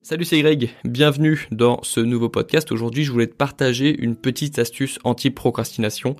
Salut, c'est Greg. Bienvenue dans ce nouveau podcast. Aujourd'hui, je voulais te partager une petite astuce anti-procrastination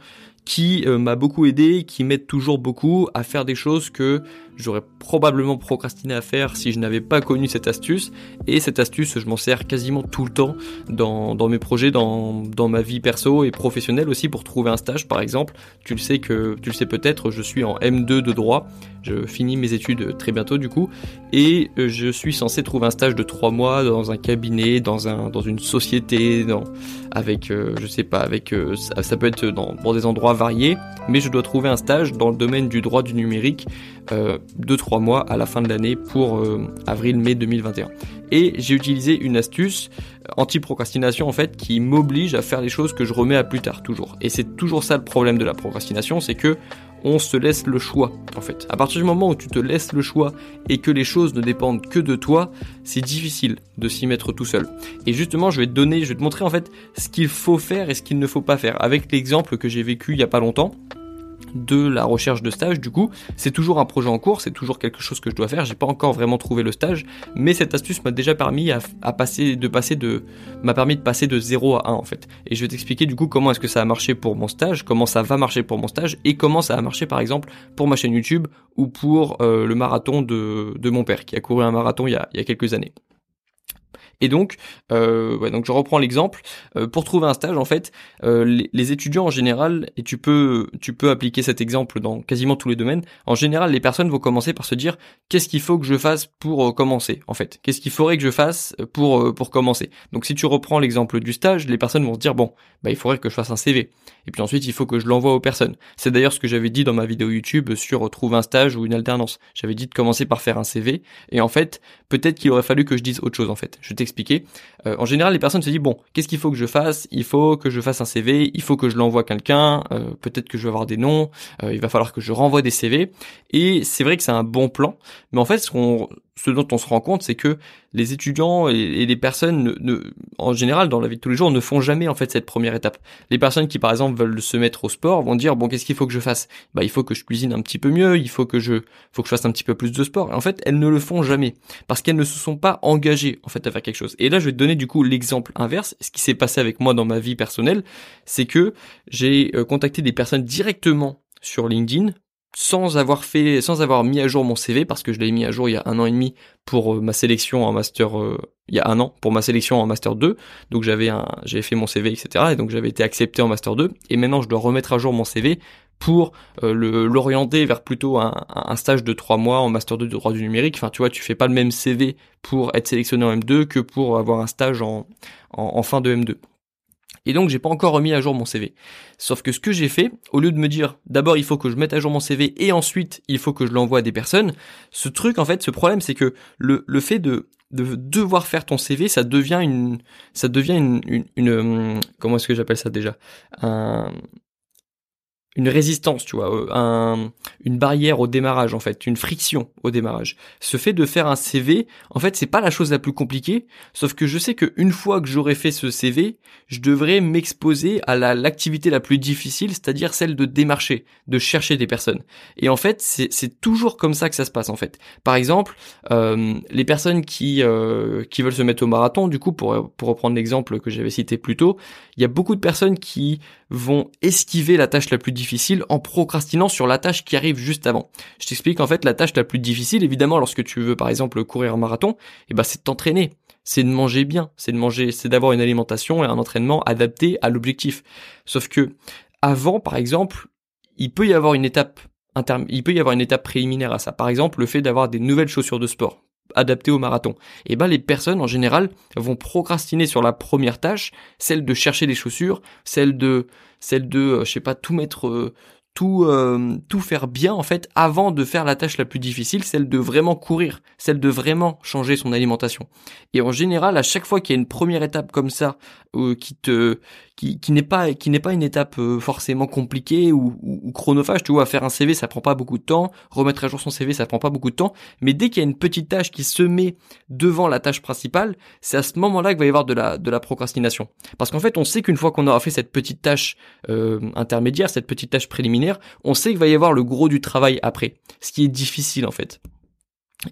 qui euh, m'a beaucoup aidé, qui m'aide toujours beaucoup à faire des choses que j'aurais probablement procrastiné à faire si je n'avais pas connu cette astuce. Et cette astuce, je m'en sers quasiment tout le temps dans, mes projets, dans, ma vie perso et professionnelle aussi pour trouver un stage par exemple. Tu le sais que, tu le sais peut-être, je suis en M2 de droit. Je finis mes études très bientôt du coup. Et euh, je suis censé trouver un stage de trois mois dans un cabinet, dans une société, dans, avec, euh, je sais pas, avec, ça, ça, peut être dans, des endroits variés. Mais je dois trouver un stage dans le domaine du droit du numérique euh, 2-3 mois à la fin de l'année pour euh, avril-mai 2021. Et j'ai utilisé une astuce euh, anti-procrastination en fait qui m'oblige à faire les choses que je remets à plus tard toujours. Et c'est toujours ça le problème de la procrastination, c'est que on se laisse le choix en fait. À partir du moment où tu te laisses le choix et que les choses ne dépendent que de toi, c'est difficile de s'y mettre tout seul. Et justement, je vais te donner, je vais te montrer en fait ce qu'il faut faire et ce qu'il ne faut pas faire avec l'exemple que j'ai vécu il y a pas longtemps de la recherche de stage du coup c'est toujours un projet en cours c'est toujours quelque chose que je dois faire j'ai pas encore vraiment trouvé le stage mais cette astuce m'a déjà permis à, passer de passer de m'a permis de passer de 0 à 1 en fait. Et je vais t'expliquer du coup comment est-ce que ça a marché pour mon stage comment ça va marcher pour mon stage et comment ça a marché par exemple pour ma chaîne YouTube ou pour euh, le marathon de, de mon père qui a couru un marathon il y a, il y a quelques années et donc, euh, ouais, donc je reprends l'exemple. Euh, pour trouver un stage, en fait, euh, les, étudiants en général, et tu peux, tu peux appliquer cet exemple dans quasiment tous les domaines. En général, les personnes vont commencer par se dire qu'est-ce qu'il faut que je fasse pour euh, commencer, en fait? Qu'est-ce qu'il faudrait que je fasse pour euh, pour commencer? Donc, si tu reprends l'exemple du stage, les personnes vont se dire bon, bah il faudrait que je fasse un CV. Et puis ensuite, il faut que je l'envoie aux personnes. C'est d'ailleurs ce que j'avais dit dans ma vidéo YouTube sur trouver un stage ou une alternance. J'avais dit de commencer par faire un CV. Et en fait, peut-être qu'il aurait fallu que je dise autre chose, en fait. Expliquer. Euh, en général, les personnes se disent bon, qu'est-ce qu'il faut que je fasse? Il faut que je fasse un CV, il faut que je l'envoie à quelqu'un, euh, peut-être que je vais avoir des noms, euh, il va falloir que je renvoie des CV. Et c'est vrai que c'est un bon plan, mais en fait, ce qu'on ce dont on se rend compte, c'est que les étudiants et, les personnes, ne, en général, dans la vie de tous les jours, ne font jamais en fait cette première étape. Les personnes qui, par exemple, veulent se mettre au sport vont dire bon, qu'est-ce qu'il faut que je fasse? Bah, il faut que je cuisine un petit peu mieux, il faut que je, faut que je fasse un petit peu plus de sport. En fait, elles ne le font jamais parce qu'elles ne se sont pas engagées en fait à faire quelque chose. Et là, je vais te donner du coup l'exemple inverse. Ce qui s'est passé avec moi dans ma vie personnelle, c'est que j'ai euh, contacté des personnes directement sur LinkedIn sans avoir fait, sans avoir mis à jour mon CV parce que je l'ai mis à jour il y a un an et demi pour euh, ma sélection en master, euh, il y a un an pour ma sélection en master 2. Donc j'avais un, j'avais fait mon CV etc. Et donc j'avais été accepté en master 2. Et maintenant je dois remettre à jour mon CV pour euh, l'orienter vers plutôt un, stage de trois mois en master 2 de droit du numérique. Enfin tu vois, tu fais pas le même CV pour être sélectionné en M2 que pour avoir un stage en fin de M2. Et donc j'ai pas encore remis à jour mon CV. Sauf que ce que j'ai fait, au lieu de me dire d'abord il faut que je mette à jour mon CV et ensuite il faut que je l'envoie à des personnes, ce truc en fait, ce problème c'est que le, fait de, de devoir faire ton CV, ça devient une ça devient une, une, hum, comment est-ce que j'appelle ça déjà? Un, une résistance, tu vois, euh, un, une barrière au démarrage en fait, une friction au démarrage. Ce fait de faire un CV, en fait, c'est pas la chose la plus compliquée, sauf que je sais que une fois que j'aurai fait ce CV, je devrais m'exposer à l'activité la, plus difficile, c'est-à-dire celle de démarcher, de chercher des personnes. Et en fait, c'est toujours comme ça que ça se passe en fait. Par exemple, euh, les personnes qui euh, qui veulent se mettre au marathon, du coup, pour pour reprendre l'exemple que j'avais cité plus tôt, il y a beaucoup de personnes qui vont esquiver la tâche la plus difficile en procrastinant sur la tâche qui arrive juste avant. Je t'explique en fait la tâche la plus difficile, évidemment, lorsque tu veux par exemple courir un marathon, eh ben c'est de t'entraîner, c'est de manger bien, c'est de manger, c'est d'avoir une alimentation et un entraînement adapté à l'objectif. Sauf que avant, par exemple, il peut y avoir une étape il peut y avoir une étape préliminaire à ça. Par exemple, le fait d'avoir des nouvelles chaussures de sport adapté au marathon. Et ben les personnes en général vont procrastiner sur la première tâche, celle de chercher des chaussures, celle de celle de euh, je sais pas tout mettre euh, tout euh, tout faire bien en fait avant de faire la tâche la plus difficile, celle de vraiment courir, celle de vraiment changer son alimentation. Et en général, à chaque fois qu'il y a une première étape comme ça euh, qui te qui, qui n'est pas qui n'est pas une étape euh, forcément compliquée ou, ou, chronophage, tu vois, faire un CV ça prend pas beaucoup de temps, remettre à jour son CV ça prend pas beaucoup de temps, mais dès qu'il y a une petite tâche qui se met devant la tâche principale, c'est à ce moment-là qu'il va y avoir de la de la procrastination. Parce qu'en fait, on sait qu'une fois qu'on aura fait cette petite tâche euh, intermédiaire, cette petite tâche préliminaire, on sait qu'il va y avoir le gros du travail après, ce qui est difficile en fait.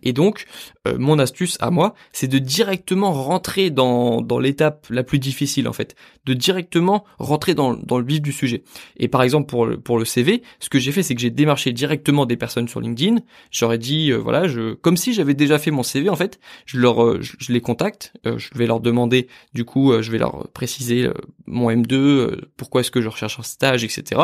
Et donc, euh, mon astuce à moi, c'est de directement rentrer dans, dans l'étape la plus difficile en fait, de directement rentrer dans, dans le vif du sujet. Et par exemple pour le, pour le CV, ce que j'ai fait, c'est que j'ai démarché directement des personnes sur LinkedIn. J'aurais dit euh, voilà, je comme si j'avais déjà fait mon CV en fait, je leur euh, je, les contacte, je vais leur demander du coup, je vais leur préciser mon M2, pourquoi est-ce que je recherche un stage, etc.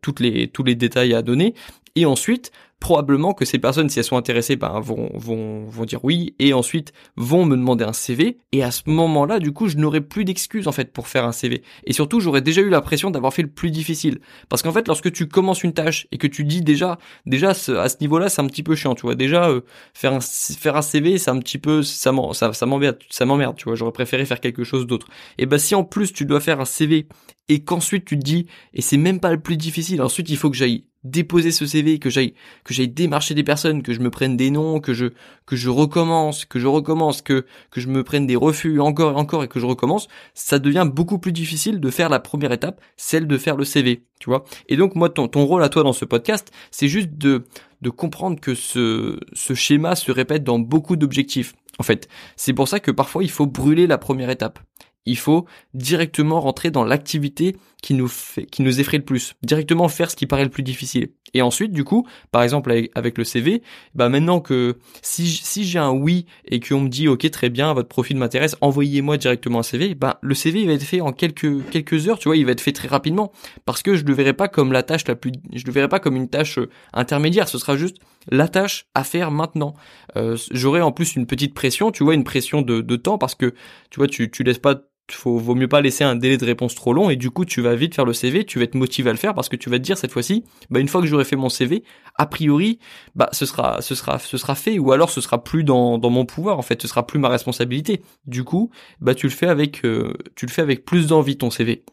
toutes les tous les détails à donner. Et ensuite, probablement que ces personnes, si elles sont intéressées, ben, vont, vont, vont dire oui, et ensuite vont me demander un CV, et à ce moment-là, du coup, je n'aurai plus d'excuses, en fait, pour faire un CV. Et surtout, j'aurais déjà eu l'impression d'avoir fait le plus difficile. Parce qu'en fait, lorsque tu commences une tâche, et que tu dis déjà, déjà, à ce niveau-là, c'est un petit peu chiant, tu vois. Déjà, euh, faire un, faire un CV, c'est un petit peu, ça m'emmerde, ça m'emmerde, tu vois. J'aurais préféré faire quelque chose d'autre. Et ben, si en plus, tu dois faire un CV, et qu'ensuite tu te dis, et c'est même pas le plus difficile, ensuite il faut que j'aille déposer ce CV, que j'aille que j'aille démarcher des personnes, que je me prenne des noms, que je que je recommence, que je recommence, que que je me prenne des refus encore et encore et que je recommence, ça devient beaucoup plus difficile de faire la première étape, celle de faire le CV, tu vois. Et donc moi ton ton rôle à toi dans ce podcast, c'est juste de de comprendre que ce ce schéma se répète dans beaucoup d'objectifs. En fait, c'est pour ça que parfois il faut brûler la première étape il faut directement rentrer dans l'activité qui nous fait, qui nous effraie le plus, directement faire ce qui paraît le plus difficile. Et ensuite, du coup, par exemple avec, le CV, bah maintenant que si, si j'ai un oui et qu'on me dit ok très bien, votre profil m'intéresse, envoyez-moi directement un CV, bah le CV va être fait en quelques quelques heures, tu vois, il va être fait très rapidement parce que je le verrai pas comme la tâche la plus, je le verrai pas comme une tâche euh, intermédiaire, ce sera juste la tâche à faire maintenant. Euh, J'aurai en plus une petite pression, tu vois, une pression de, de temps parce que tu vois, tu tu laisses pas faut vaut mieux pas laisser un délai de réponse trop long et du coup tu vas vite faire le CV, tu vas être motivé à le faire parce que tu vas te dire cette fois-ci, bah une fois que j'aurai fait mon CV, a priori, bah ce sera ce sera ce sera fait ou alors ce sera plus dans dans mon pouvoir en fait, ce sera plus ma responsabilité. Du coup, bah tu le fais avec euh, tu le fais avec plus d'envie ton CV.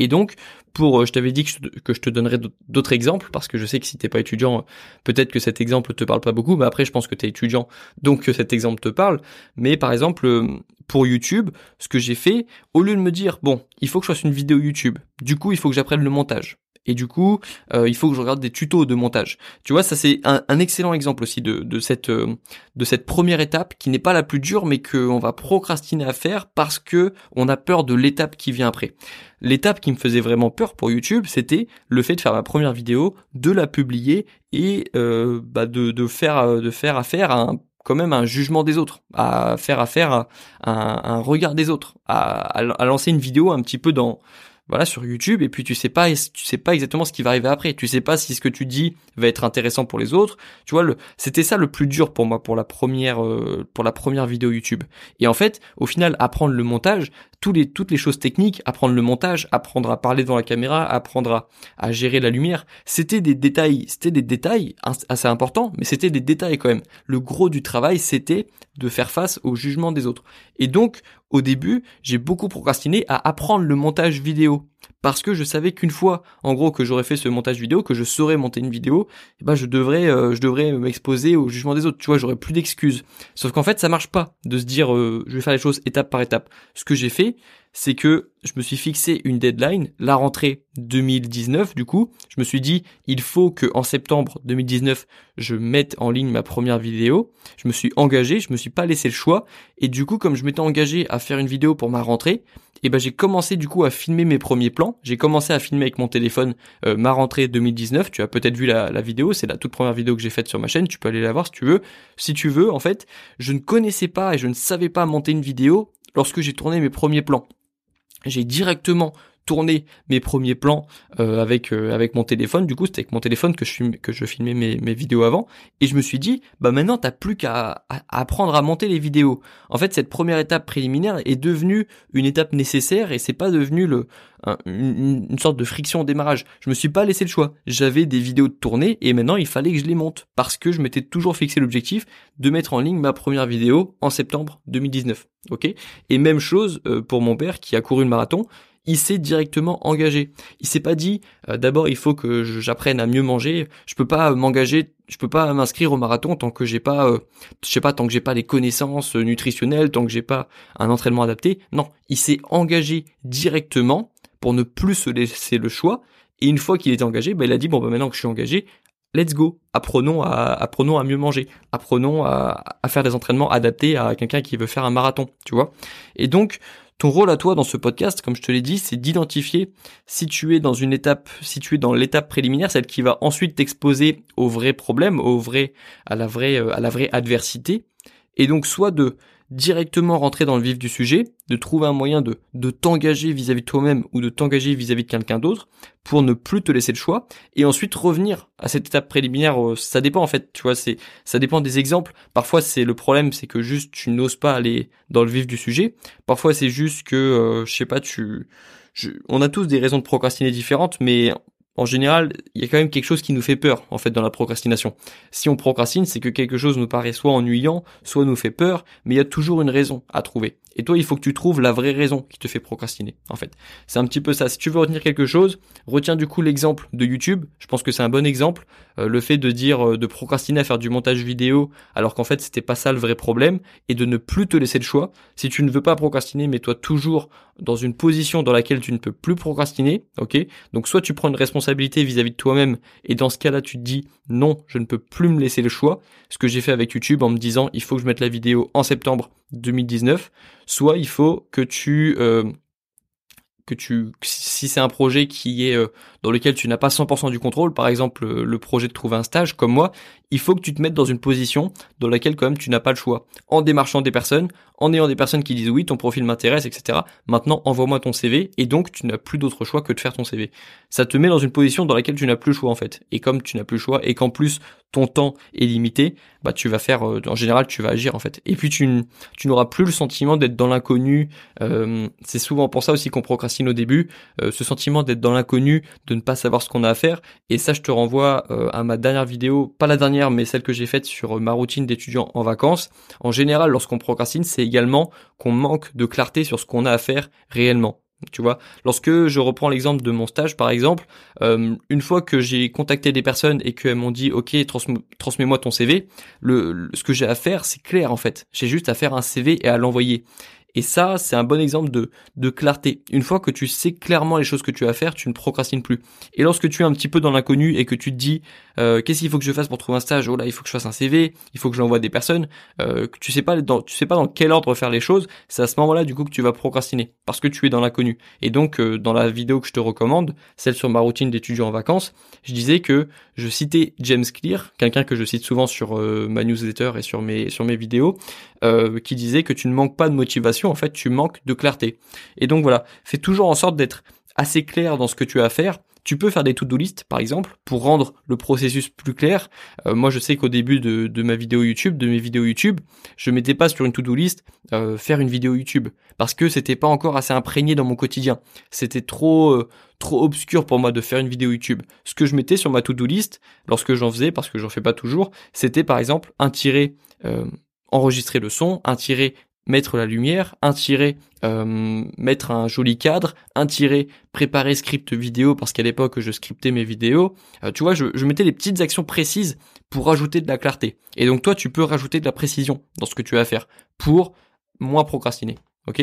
Et donc, pour, euh, je t'avais dit que je, te donnerais d'autres exemples parce que je sais que si t'es pas étudiant, peut-être que cet exemple te parle pas beaucoup, mais après je pense que t'es étudiant, donc que cet exemple te parle. Mais par exemple, euh, pour YouTube, ce que j'ai fait, au lieu de me dire bon, il faut que je fasse une vidéo YouTube, du coup il faut que j'apprenne le montage. Et du coup, euh, il faut que je regarde des tutos de montage. Tu vois, ça c'est un, excellent exemple aussi de, de cette euh, de cette première étape qui n'est pas la plus dure, mais qu'on va procrastiner à faire parce que on a peur de l'étape qui vient après. L'étape qui me faisait vraiment peur pour YouTube, c'était le fait de faire ma première vidéo, de la publier et euh, bah de, de faire de faire affaire à un quand même un jugement des autres, à faire affaire à, un, regard des autres, à, à, lancer une vidéo un petit peu dans voilà sur YouTube et puis tu sais pas tu sais pas exactement ce qui va arriver après. Tu sais pas si ce que tu dis va être intéressant pour les autres. Tu vois le c'était ça le plus dur pour moi pour la première euh, pour la première vidéo YouTube. Et en fait au final apprendre le montage tous les toutes les choses techniques apprendre le montage apprendre à parler devant la caméra apprendre à, à gérer la lumière c'était des détails c'était des détails assez importants mais c'était des détails quand même. Le gros du travail c'était de faire face au jugement des autres. Et donc au début, j'ai beaucoup procrastiné à apprendre le montage vidéo parce que je savais qu'une fois, en gros, que j'aurais fait ce montage vidéo, que je saurais monter une vidéo, eh ben je devrais, euh, je devrais m'exposer au jugement des autres. Tu vois, j'aurais plus d'excuses. Sauf qu'en fait, ça marche pas de se dire, euh, je vais faire les choses étape par étape. Ce que j'ai fait, c'est que je me suis fixé une deadline, la rentrée 2019 du coup. Je me suis dit, il faut que en septembre 2019, je mette en ligne ma première vidéo. Je me suis engagé, je me suis pas laissé le choix. Et du coup, comme je m'étais engagé à faire une vidéo pour ma rentrée, eh ben j'ai commencé du coup à filmer mes premiers plans. J'ai commencé à filmer avec mon téléphone euh, ma rentrée 2019. Tu as peut-être vu la vidéo, c'est la toute première vidéo que j'ai faite sur ma chaîne. Tu peux aller la voir si tu veux. Si tu veux, en fait, je ne connaissais pas et je ne savais pas monter une vidéo lorsque j'ai tourné mes premiers plans j'ai directement tourné mes premiers plans euh, avec euh, avec mon téléphone. Du coup, c'était avec mon téléphone que je que je filmais mes, mes vidéos avant. Et je me suis dit, bah maintenant t'as plus qu'à apprendre à monter les vidéos. En fait, cette première étape préliminaire est devenue une étape nécessaire et c'est pas devenu le une, une, sorte de friction au démarrage. Je me suis pas laissé le choix. J'avais des vidéos de tournée et maintenant il fallait que je les monte parce que je m'étais toujours fixé l'objectif de mettre en ligne ma première vidéo en septembre 2019. Ok? Et même chose euh, pour mon père qui a couru le marathon il s'est directement engagé. Il s'est pas dit euh, d'abord il faut que j'apprenne à mieux manger. Je peux pas m'engager, je peux pas m'inscrire au marathon tant que j'ai pas, euh, je sais pas, tant que j'ai pas les connaissances nutritionnelles, tant que j'ai pas un entraînement adapté. Non, il s'est engagé directement pour ne plus se laisser le choix. Et une fois qu'il était engagé, bah, il a dit bon bah maintenant que je suis engagé, let's go. Apprenons à, apprenons à mieux manger. Apprenons à, à faire des entraînements adaptés à quelqu'un qui veut faire un marathon, tu vois. Et donc, ton rôle à toi dans ce podcast, comme je te l'ai dit, c'est d'identifier si tu es dans une étape, si dans l'étape préliminaire, celle qui va ensuite t'exposer au vrai problème, au vrai, à la vraie, euh, à la vraie adversité. Et donc, soit de directement rentrer dans le vif du sujet, de trouver un moyen de, de t'engager vis-à-vis de toi-même ou de t'engager vis-à-vis de quelqu'un d'autre pour ne plus te laisser le choix et ensuite revenir à cette étape préliminaire. Euh, ça dépend en fait, tu vois, c'est ça dépend des exemples. Parfois c'est le problème, c'est que juste tu n'oses pas aller dans le vif du sujet. Parfois c'est juste que euh, je sais pas, tu on a tous des raisons de procrastiner différentes, mais en général, il y a quand même quelque chose qui nous fait peur, en fait, dans la procrastination. Si on procrastine, c'est que quelque chose nous paraît soit ennuyant, soit nous fait peur, mais il y a toujours une raison à trouver. Et toi, il faut que tu trouves la vraie raison qui te fait procrastiner, en fait. C'est un petit peu ça. Si tu veux retenir quelque chose, retiens du coup l'exemple de YouTube. Je pense que c'est un bon exemple. Euh, le fait de dire, euh, de procrastiner à faire du montage vidéo, alors qu'en fait, c'était pas ça le vrai problème, et de ne plus te laisser le choix. Si tu ne veux pas procrastiner, mets-toi toujours dans une position dans laquelle tu ne peux plus procrastiner, ok? Donc, soit tu prends une responsabilité vis-à-vis -vis de toi-même, et dans ce cas-là, tu te dis, non, je ne peux plus me laisser le choix. Ce que j'ai fait avec YouTube en me disant, il faut que je mette la vidéo en septembre 2019, soit il faut que tu euh, si c'est un projet qui est euh, dans lequel tu n'as pas 100% du contrôle, par exemple le projet de trouver un stage comme moi, il faut que tu te mettes dans une position dans laquelle quand même tu n'as pas le choix. En démarchant des personnes, en ayant des personnes qui disent oui, ton profil m'intéresse, etc. Maintenant, envoie-moi ton CV et donc tu n'as plus d'autre choix que de faire ton CV. Ça te met dans une position dans laquelle tu n'as plus le choix en fait. Et comme tu n'as plus le choix et qu'en plus ton temps est limité, bah tu vas faire, euh, en général, tu vas agir en fait. Et puis tu, n'auras plus le sentiment d'être dans l'inconnu. Euh, c'est souvent pour ça aussi qu'on procrastine au début, euh, ce sentiment d'être dans l'inconnu, de ne pas savoir ce qu'on a à faire. Et ça, je te renvoie à ma dernière vidéo, pas la dernière, mais celle que j'ai faite sur ma routine d'étudiant en vacances. En général, lorsqu'on procrastine, c'est également qu'on manque de clarté sur ce qu'on a à faire réellement. Tu vois, lorsque je reprends l'exemple de mon stage, par exemple, euh, une fois que j'ai contacté des personnes et qu'elles m'ont dit, ok, transmets-moi ton CV, le, ce que j'ai à faire, c'est clair en fait. J'ai juste à faire un CV et à l'envoyer. Et ça, c'est un bon exemple de, de clarté. Une fois que tu sais clairement les choses que tu as à faire, tu ne procrastines plus. Et lorsque tu es un petit peu dans l'inconnu et que tu te dis euh, qu'est-ce qu'il faut que je fasse pour trouver un stage, oh là, il faut que je fasse un CV, il faut que j'envoie des personnes, euh, tu sais pas dans, tu sais pas dans quel ordre faire les choses, c'est à ce moment-là du coup que tu vas procrastiner parce que tu es dans l'inconnu. Et donc euh, dans la vidéo que je te recommande, celle sur ma routine d'étudiant en vacances, je disais que je citais James Clear, quelqu'un que je cite souvent sur ma newsletter et sur mes sur mes vidéos, qui disait que tu ne manques pas de motivation en fait, tu manques de clarté. Et donc voilà, fais toujours en sorte d'être assez clair dans ce que tu as à faire. Tu peux faire des to-do list, par exemple, pour rendre le processus plus clair. Euh, moi, je sais qu'au début de, ma vidéo YouTube, de mes vidéos YouTube, je mettais pas sur une to-do list euh, faire une vidéo YouTube parce que c'était pas encore assez imprégné dans mon quotidien. C'était trop euh, trop obscur pour moi de faire une vidéo YouTube. Ce que je mettais sur ma to-do list, lorsque j'en faisais, parce que j'en fais pas toujours, c'était par exemple un tiré enregistrer le son, un tiré mettre la lumière, un tiré, euh, mettre un joli cadre, un tiré, préparer script vidéo parce qu'à l'époque je scriptais mes vidéos. Euh, tu vois, je, mettais des petites actions précises pour rajouter de la clarté. Et donc toi, tu peux rajouter de la précision dans ce que tu vas faire pour moins procrastiner. Ok?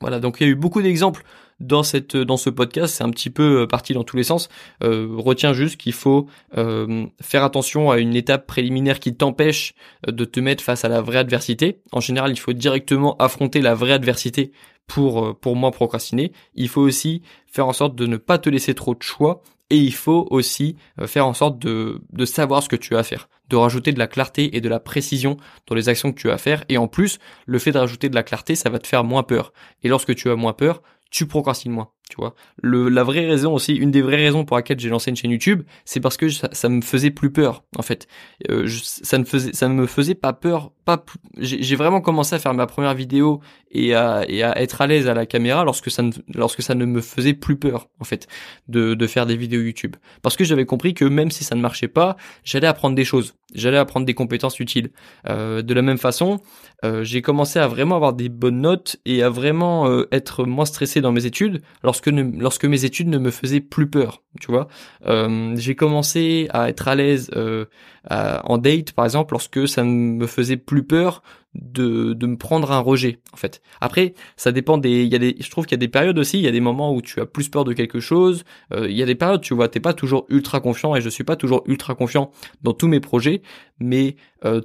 Voilà, donc il y a eu beaucoup d'exemples dans cette dans ce podcast, c'est un petit peu euh, parti dans tous les sens. Euh, retiens juste qu'il faut euh, faire attention à une étape préliminaire qui t'empêche de te mettre face à la vraie adversité. En général, il faut directement affronter la vraie adversité pour pour moins procrastiner. Il faut aussi faire en sorte de ne pas te laisser trop de choix et il faut aussi faire en sorte de, de savoir ce que tu as à faire, de rajouter de la clarté et de la précision dans les actions que tu as à faire. Et en plus, le fait de rajouter de la clarté, ça va te faire moins peur. Et lorsque tu as moins peur, tu procrastines moins, tu vois. La vraie raison aussi, une des vraies raisons pour laquelle j'ai lancé une chaîne YouTube, c'est parce que ça, ça, me faisait plus peur, en fait. Euh, ça ne faisait, ça me faisait pas peur, pas. J'ai vraiment commencé à faire ma première vidéo et à, et à être à l'aise à la caméra lorsque ça ne, lorsque ça ne me faisait plus peur, en fait, de, de faire des vidéos YouTube, parce que j'avais compris que même si ça ne marchait pas, j'allais apprendre des choses, j'allais apprendre des compétences utiles. Euh, de la même façon, euh, j'ai commencé à vraiment avoir des bonnes notes et à vraiment être moins stressé dans mes études lorsque lorsque lorsque mes études ne me faisaient plus peur, tu vois. Euh, j'ai commencé à être à l'aise euh, en date, par exemple, lorsque ça me faisait plus peur de, de me prendre un rejet, en fait. Après, ça dépend des, il y a des, je trouve qu'il y a des périodes aussi, il y a des moments où tu as plus peur de quelque chose, euh, il y a des périodes, tu vois, t'es pas toujours ultra confiant et je suis pas toujours ultra confiant dans tous mes projets, mais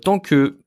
tant que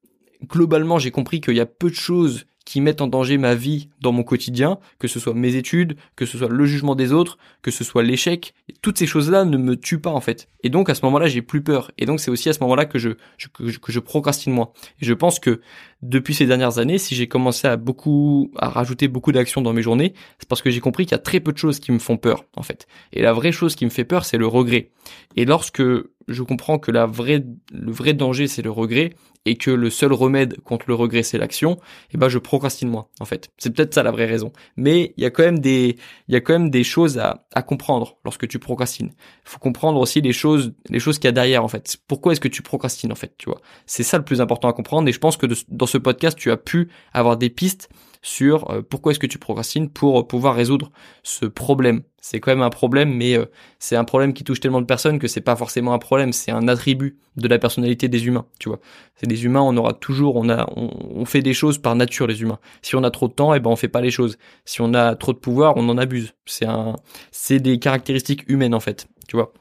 globalement j'ai compris qu'il y a peu de choses qui mettent en danger ma vie dans mon quotidien, que ce soit mes études, que ce soit le jugement des autres, que ce soit l'échec, toutes ces choses-là ne me tuent pas en fait. Et donc à ce moment-là, j'ai plus peur. Et donc c'est aussi à ce moment-là que je, que je procrastine moins. Et je pense que depuis ces dernières années, si j'ai commencé à beaucoup à rajouter beaucoup d'actions dans mes journées, c'est parce que j'ai compris qu'il y a très peu de choses qui me font peur en fait. Et la vraie chose qui me fait peur, c'est le regret. Et lorsque je comprends que la vraie, le vrai danger, c'est le regret, et que le seul remède contre le regret, c'est l'action, eh ben je procrastine moins, en fait. C'est peut-être ça la vraie raison. Mais il y a quand même des, il y a quand même des choses à, à comprendre lorsque tu procrastines. Il faut comprendre aussi les choses, les choses qu'il y a derrière, en fait. Pourquoi est-ce que tu procrastines, en fait, tu vois? C'est ça le plus important à comprendre, et je pense que dans ce podcast, tu as pu avoir des pistes sur euh, pourquoi est-ce que tu procrastines pour pouvoir résoudre ce problème. C'est quand même un problème, mais euh, c'est un problème qui touche tellement de personnes que c'est pas forcément un problème, c'est un attribut de la personnalité des humains, tu vois. C'est des humains, on aura toujours, on a, on, fait des choses par nature les humains. Si on a trop de temps, eh ben on fait pas les choses. Si on a trop de pouvoir, on en abuse. C'est un, c'est des caractéristiques humaines en fait, tu vois.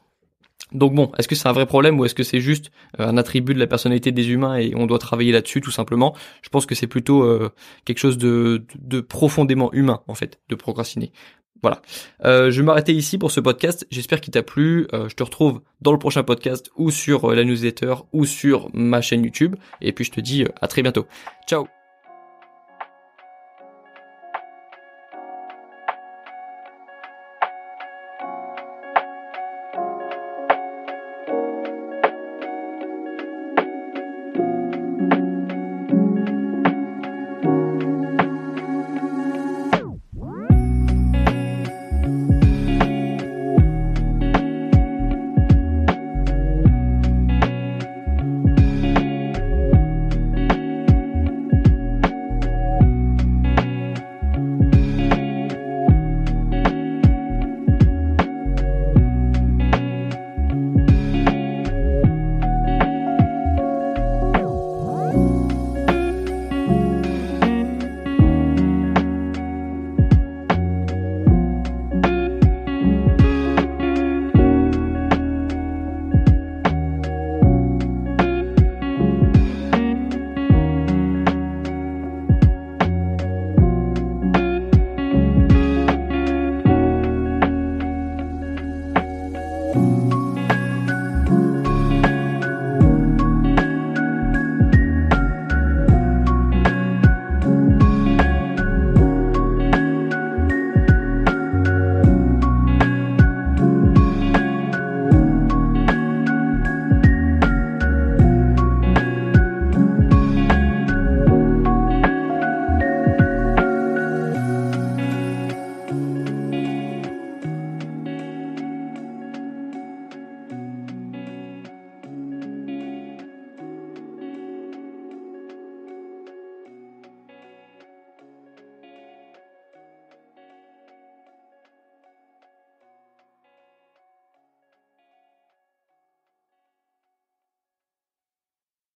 Donc bon, est-ce que c'est un vrai problème ou est-ce que c'est juste euh, un attribut de la personnalité des humains et on doit travailler là-dessus tout simplement? Je pense que c'est plutôt euh, quelque chose de, profondément humain en fait, de procrastiner. Voilà. Euh, je vais m'arrêter ici pour ce podcast. J'espère qu'il t'a plu. je te retrouve dans le prochain podcast ou sur la newsletter ou sur ma chaîne YouTube. Et puis je te dis à très bientôt. Ciao